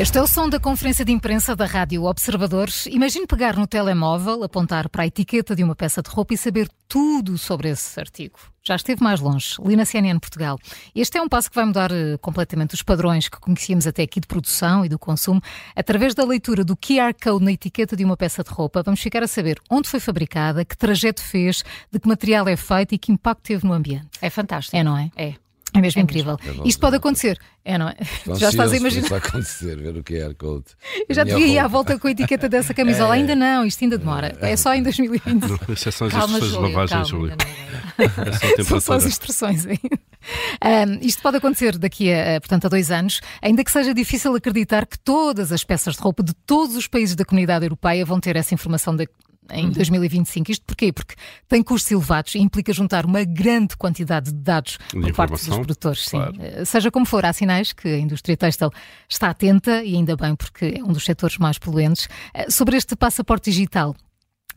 Este é o som da conferência de imprensa da Rádio Observadores. Imagine pegar no telemóvel, apontar para a etiqueta de uma peça de roupa e saber tudo sobre esse artigo. Já esteve mais longe, li na CNN Portugal. Este é um passo que vai mudar uh, completamente os padrões que conhecíamos até aqui de produção e do consumo. Através da leitura do QR Code na etiqueta de uma peça de roupa, vamos ficar a saber onde foi fabricada, que trajeto fez, de que material é feito e que impacto teve no ambiente. É fantástico. É, não é? É. É mesmo é incrível. Mesmo. Isto pode acontecer, é, não é? já estás a imaginar. Isso acontecer, ver o QR Code. Eu já devia ir à volta com a etiqueta dessa camisola. É. Ainda não, isto ainda demora. É, é só em 2020. Essas são as instruções de lavagem, Júlio. É são só as instruções aí. Um, isto pode acontecer daqui a, portanto, a dois anos, ainda que seja difícil acreditar que todas as peças de roupa de todos os países da comunidade europeia vão ter essa informação da, em 2025. Isto porquê? Porque tem custos elevados e implica juntar uma grande quantidade de dados de por parte dos produtores. Claro. Eh, seja como for, há sinais que a indústria têxtil está atenta e ainda bem, porque é um dos setores mais poluentes. Eh, sobre este passaporte digital,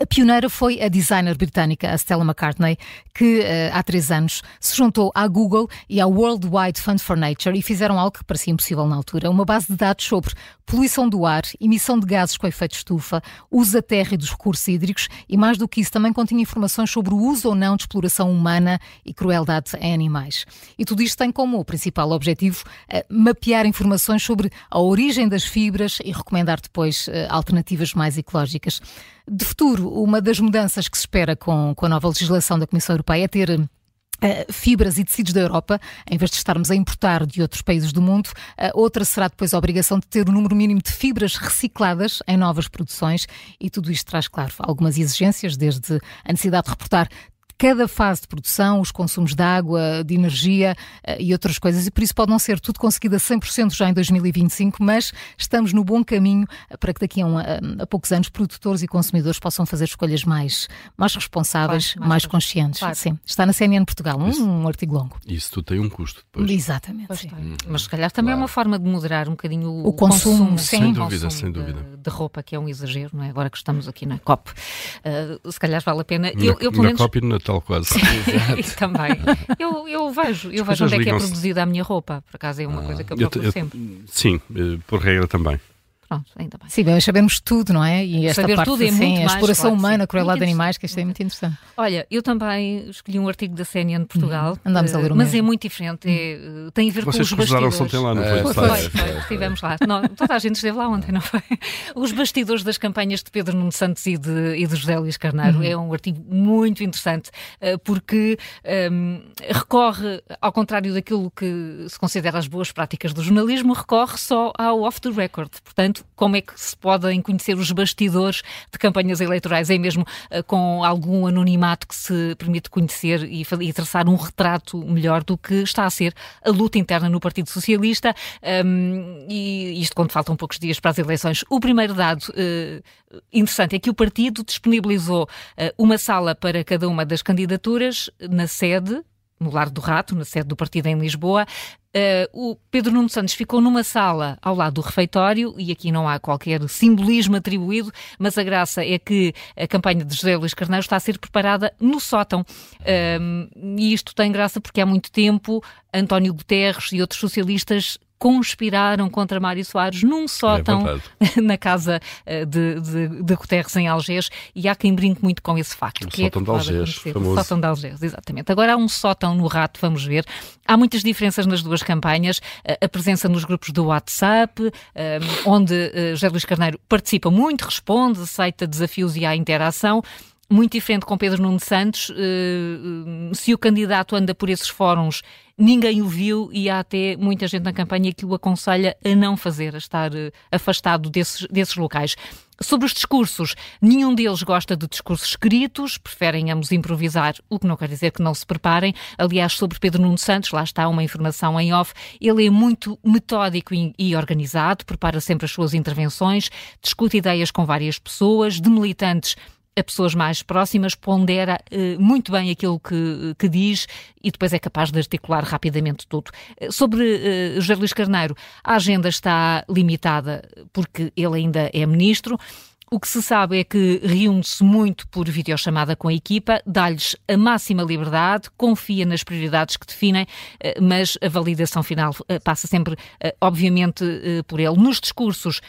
a pioneira foi a designer britânica a Stella McCartney, que uh, há três anos se juntou à Google e ao World Wide Fund for Nature e fizeram algo que parecia impossível na altura: uma base de dados sobre poluição do ar, emissão de gases com efeito estufa, uso da terra e dos recursos hídricos e, mais do que isso, também continha informações sobre o uso ou não de exploração humana e crueldade em animais. E tudo isto tem como principal objetivo uh, mapear informações sobre a origem das fibras e recomendar depois uh, alternativas mais ecológicas. De futuro, uma das mudanças que se espera com, com a nova legislação da Comissão Europeia é ter Uh, fibras e tecidos da Europa, em vez de estarmos a importar de outros países do mundo. Uh, outra será depois a obrigação de ter o um número mínimo de fibras recicladas em novas produções e tudo isto traz, claro, algumas exigências, desde a necessidade de reportar cada fase de produção, os consumos de água, de energia uh, e outras coisas. E por isso pode não ser tudo conseguido a 100% já em 2025, mas estamos no bom caminho para que daqui a, um, a, a poucos anos produtores e consumidores possam fazer escolhas mais, mais responsáveis, claro, mais, mais conscientes. Claro. Sim, está na CNN Portugal, um, um, artigo longo. Isso tudo tem um custo depois. Exatamente. Hum, mas se calhar também claro. é uma forma de moderar um bocadinho o, o consumo, consumo, sem dúvida, sem dúvida. De, de, roupa, que é um exagero, não é? Agora que estamos aqui na COP. Uh, se calhar vale a pena. Na, eu, eu, pelo na menos... COP e no Natal quase. também. Eu, eu vejo, eu vejo onde é que é produzida a minha roupa. Por acaso é uma ah, coisa que eu procuro eu, eu, sempre. Sim, eh, por regra também. Pronto, ainda bem. Sim, bem, sabemos tudo, não é? E esta Saber parte, tudo é sim, muito a exploração mais, humana, claro, a crueldade de animais, que isto é muito interessante. Olha, eu também escolhi um artigo da CNN de Portugal. Uhum. Andamos a ler o Mas mesmo. é muito diferente, é, eh, tem a ver Vocês com os bastidores. ontem lá, não foi? É, foi, foi, foi, estivemos lá. Não, toda a gente esteve lá ontem, não foi? Os bastidores das campanhas de Pedro Nuno Santos e de, e de José Luís Carneiro. Uhum. É um artigo muito interessante, eh, porque um, ehm, recorre, ao contrário daquilo que se considera as boas práticas do jornalismo, recorre só ao off the record. Portanto, como é que se podem conhecer os bastidores de campanhas eleitorais, é mesmo uh, com algum anonimato que se permite conhecer e, e, traçar um retrato melhor do que está a ser a luta interna no Partido Socialista. Um, e isto quando faltam poucos dias para as eleições. O primeiro dado uh, interessante é que o partido disponibilizou uh, uma sala para cada uma das candidaturas na sede no Lar do Rato, na sede do partido em Lisboa. Uh, o Pedro Nuno Santos ficou numa sala ao lado do refeitório e aqui não há qualquer simbolismo atribuído, mas a graça é que a campanha de José Luís Carneiro está a ser preparada no sótão. Uh, e isto tem graça porque há muito tempo António Guterres e outros socialistas conspiraram contra Mário Soares num sótão é na casa eh, de, de, de Guterres em Algés e há quem brinque muito com esse facto. O que sótão é de Algés, famoso. O sótão de Algés, exatamente. Agora há um sótão no rato, vamos ver. Há muitas diferenças nas duas campanhas. Eh, a presença nos grupos do WhatsApp, eh, onde José Luís Carneiro participa muito, responde, aceita desafios e há interação muito diferente com Pedro Nuno Santos. Se o candidato anda por esses fóruns ninguém o viu e há até muita gente na campanha que o aconselha a não fazer, a estar uh, afastado desses, desses locais. Sobre os discursos, nenhum deles gosta de discursos escritos, preferem ambos improvisar, o que não quer dizer que não se preparem. Aliás, sobre Pedro Nuno Santos, lá está uma informação em off, ele é muito metódico e organizado, prepara sempre as suas intervenções, discute ideias com várias pessoas, de militantes a pessoas mais próximas, pondera uh, muito bem aquilo que, que diz e depois é capaz de articular rapidamente tudo. Eh, sobre uh, José Luís Carneiro, a agenda está limitada porque ele ainda é ministro. O que se sabe é que reúne-se muito por videochamada com a equipa, dá-lhes a máxima liberdade, confia nas prioridades que definem, eh, mas a validação final eh, passa sempre, eh, obviamente, por ele. Nos discursos,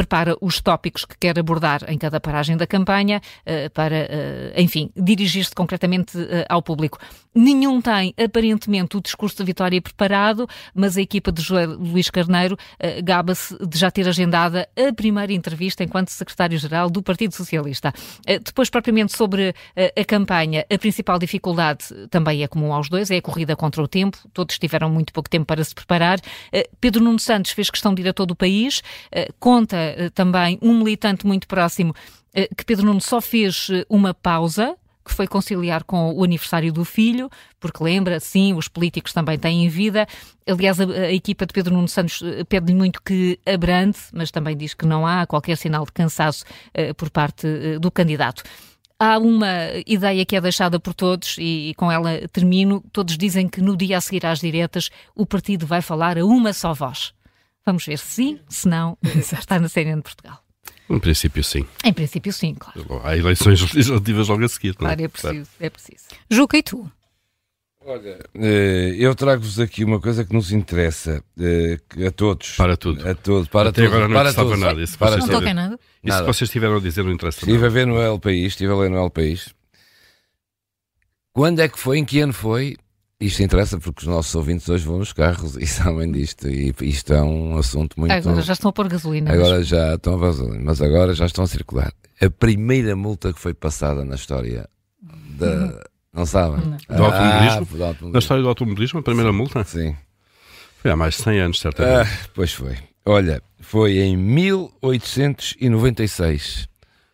prepara os tópicos que quer abordar em cada paragem da campanha uh, para, uh, enfim, dirigir-se concretamente uh, ao público. Nenhum tem, aparentemente, o discurso da vitória preparado, mas a equipa de João Luís Carneiro gaba-se de já ter agendada a primeira entrevista enquanto secretário-geral do Partido Socialista. depois, propriamente sobre a campanha, a principal dificuldade também é comum aos dois, é a corrida contra o tempo. Todos tiveram muito pouco tempo para se preparar. Pedro Nuno Santos fez questão de ir a todo o país, conta eh, também um militante muito próximo eh, que Pedro Nuno só fez eh, uma pausa, que foi conciliar com o aniversário do filho, porque lembra, sim, os políticos também têm vida. Aliás, a, a equipa de Pedro Nuno Santos pede-lhe muito que abrande, mas também diz que não há qualquer sinal de cansaço uh, por parte uh, do candidato. Há uma ideia que é deixada por todos e, e, com ela termino. Todos dizem que no dia a seguir às diretas o partido vai falar a uma só voz. Vamos ver se sim, se não, está na CNN de Portugal. Em princípio, sim. Em princípio, sim, claro. Há eleições legislativas logo a seguir, não é? Claro, é preciso, é preciso. Juca, e tu? Olha, eh, eu trago-vos aqui uma coisa que nos interessa eh, a todos. Para tudo. A todos, para Até todos. agora não para todos. nada. Isso para não toquei nada. Isso que vocês estiveram a dizer não interessa Estive nada. a ver no El País, estive a ler no El País. Quando é que foi, em que ano foi isto interessa porque os nossos ouvintes hoje vão nos carros e sabem disto. E isto é um assunto muito. Agora já estão a pôr gasolina. Agora mas... já estão a gasolina, mas agora já estão a circular. A primeira multa que foi passada na história da. Uhum. Não sabem? Não. Do, automobilismo? Ah, do automobilismo? Na história do automobilismo, a primeira multa? Sim. Foi há mais de 100 anos, certamente. Ah, pois foi. Olha, foi em 1896.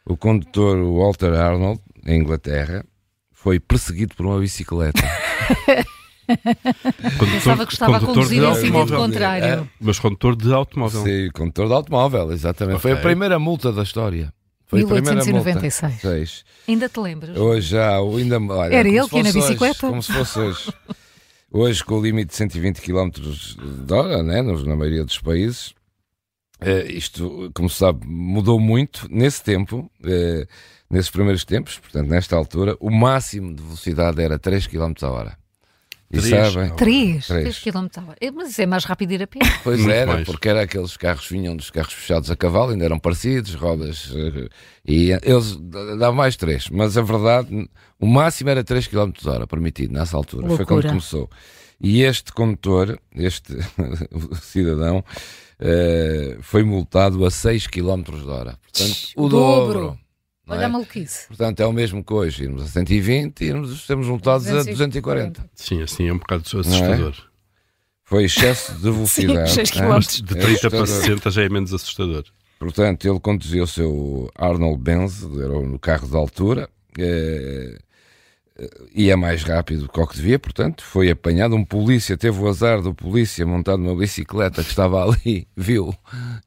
O condutor Walter Arnold, em Inglaterra, foi perseguido por uma bicicleta. Condutor, Pensava que estava a conduzir em sentido contrário. É, mas condutor de automóvel. Sim, condutor de automóvel, exatamente. Okay. Foi a primeira multa da história. Foi 1896. Ainda te lembras? Hoje já, ainda. Olha, Era ele que ia na bicicleta? Hoje, como se fosse hoje. Hoje, com o limite de 120 km de hora, né, na maioria dos países, eh, isto, como se sabe, mudou muito nesse tempo. Eh, nesses primeiros tempos, portanto, nesta altura, o máximo de velocidade era 3 km a hora. E três. sabem? 3? 3 km a hora. Mas isso é mais rápido ir a pé. Pois Muito era, mais. porque era aqueles carros vinham dos carros fechados a cavalo, ainda eram parecidos, rodas, eh, e eles davam mais 3. Mas a verdade, o máximo era 3 km hora permitido nessa altura. Loucura. Foi quando começou. E este condutor, este cidadão, uh, foi multado a 6 km hora. Portanto, o dobro. dobro. Olha é? a maluquice. Portanto, é o mesmo que hoje, irmos a 120 e irmos, estamos multados a 240. Sim, assim é um bocado assustador. É? Foi excesso de velocidade. Sim, 6 km. De 30 é para 60 já é menos assustador. Portanto, ele conduzia o seu Arnold Benz, era no carro de altura, eh, ia mais rápido que o que devia, portanto, foi apanhado. Um polícia teve o azar do polícia montado numa bicicleta que estava ali, viu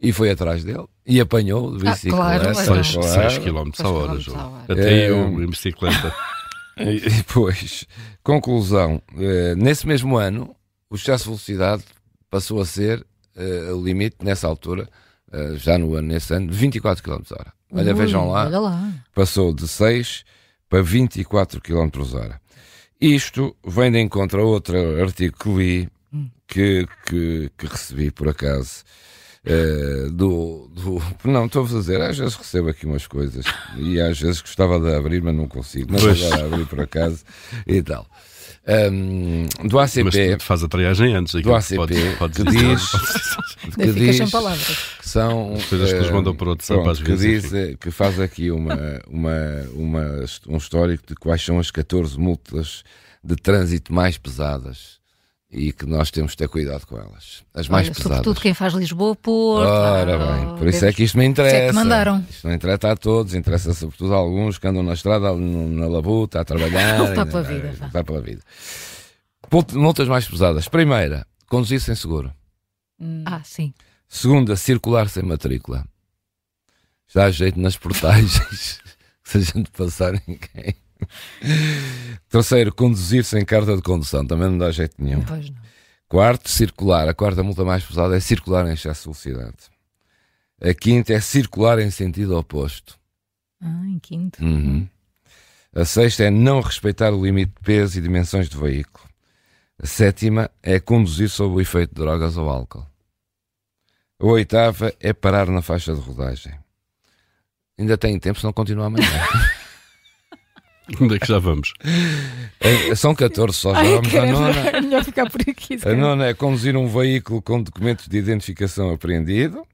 e foi atrás dele e apanhou de bicicleta. Ah, claro, 6 claro. km a hora, João. Até é, eu em bicicleta. E depois, conclusão: eh, nesse mesmo ano, o excesso de velocidade passou a ser uh, o limite, nessa altura, uh, já no ano, nesse ano, 24 km a hora. Olha, Ui, vejam lá, olha lá, passou de 6 para 24 km hora. Isto vem de encontro a outro artigo que li, hum. que, que, que recebi por acaso, Uh, do, do, Não, estou a dizer, às vezes recebo aqui umas coisas e às vezes gostava de abrir, mas não consigo. Mas agora abrir por acaso e tal. Um, do ACP. Mas faz a triagem antes. Do ACP, pode, pode que diz. que diz sem palavras. Que são. Coisas que nos mandam por outro pronto, às que vezes. Diz, eh, que faz aqui uma, uma, uma, um histórico de quais são as 14 multas de trânsito mais pesadas e que nós temos de ter cuidado com elas. As mais Olha, pesadas. Sobretudo quem faz Lisboa-Porto. Ora bem, por isso é que isto me interessa. É que mandaram. Isto não interessa a todos, interessa sobretudo a alguns que andam na estrada, na labuta, a trabalhar. Lutar pela vida. Lutar pela vida. Multas mais pesadas. Primeira, conduzir sem seguro. Hum. Ah, sim. Segunda, circular sem matrícula. Já há jeito nas portagens. se a gente passar ninguém. Terceiro, conduzir sem carta de condução. Também não dá jeito nenhum. Pois não. Quarto, circular. A quarta multa mais pesada é circular em excesso de velocidade. A quinta é circular em sentido oposto. Ah, em quinto. Uhum. A sexta é não respeitar o limite de peso e dimensões do veículo. A sétima é conduzir sob o efeito de drogas ou álcool. A oitava é parar na faixa de rodagem. Ainda tem tempo, se não continua amanhã. Onde é que já vamos? É, são 14 só, já Ai, vamos à nona. É melhor ficar por aqui. A nona é conduzir um veículo com documentos de identificação apreendido.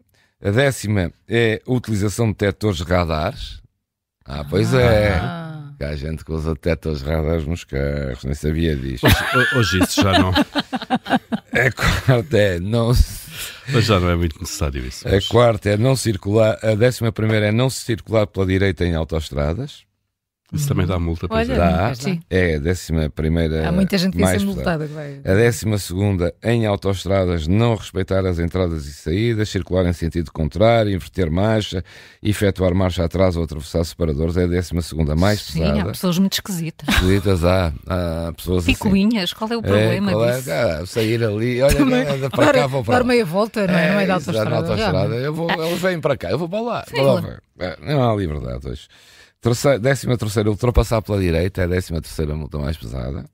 A décima é a utilização de detectores radares. Ah, pois é. ah. é. Há gente que usa detectores radares nos carros, nem sabia disto. Hoje, hoje isso já não. A quarta é não. Mas já não é muito necessário isso. A quarta é não circular. A décima primeira é não se circular pela direita em autoestradas. Isso também dá multa, pois Olha, dá. Sim. É a décima primeira. Há muita gente que mais ser multada. Vai. A décima segunda, em autoestradas, não respeitar as entradas e saídas, circular em sentido contrário, inverter marcha, efetuar marcha atrás ou atravessar separadores. É a décima segunda mais sim, pesada. Sim, há pessoas muito esquisitas. Esquisitas há. Há pessoas Picuinhas, assim. qual é o problema é, qual disso? É, ah, sair ali, olha, Também, anda para dar, cá, vou para Dar meia volta, não é? é não é da autoestrada. Na autoestrada. Eu vou, eles vêm para cá, eu vou para lá. Sim, lá. É, não há liberdade hoje. Terceira, décima terceira, ultrapassar pela direita é a décima terceira multa mais pesada.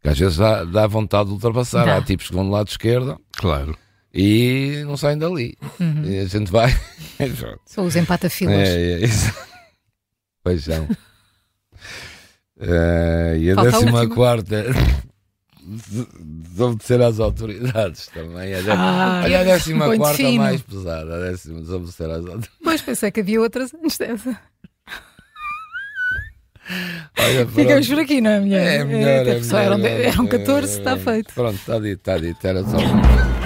Que às vezes dá, dá vontade de ultrapassar. Dá. Há tipos que vão do lado esquerdo. Claro. E não saem dali. Uhum. E a gente vai. São os empatafilas. É, é isso. Paixão. uh, e a Falta décima a quarta. desobedecer às autoridades também. A, ah, olha a décima quarta fino. mais pesada. A décima desobedecer às autoridades. Pois pensei que havia outras antes dessa. Olha, Ficamos por aqui, não é, mulher? É melhor, é, é, melhor, eram, eram 14, é, está feito. Pronto, está dito, está dito. Era só.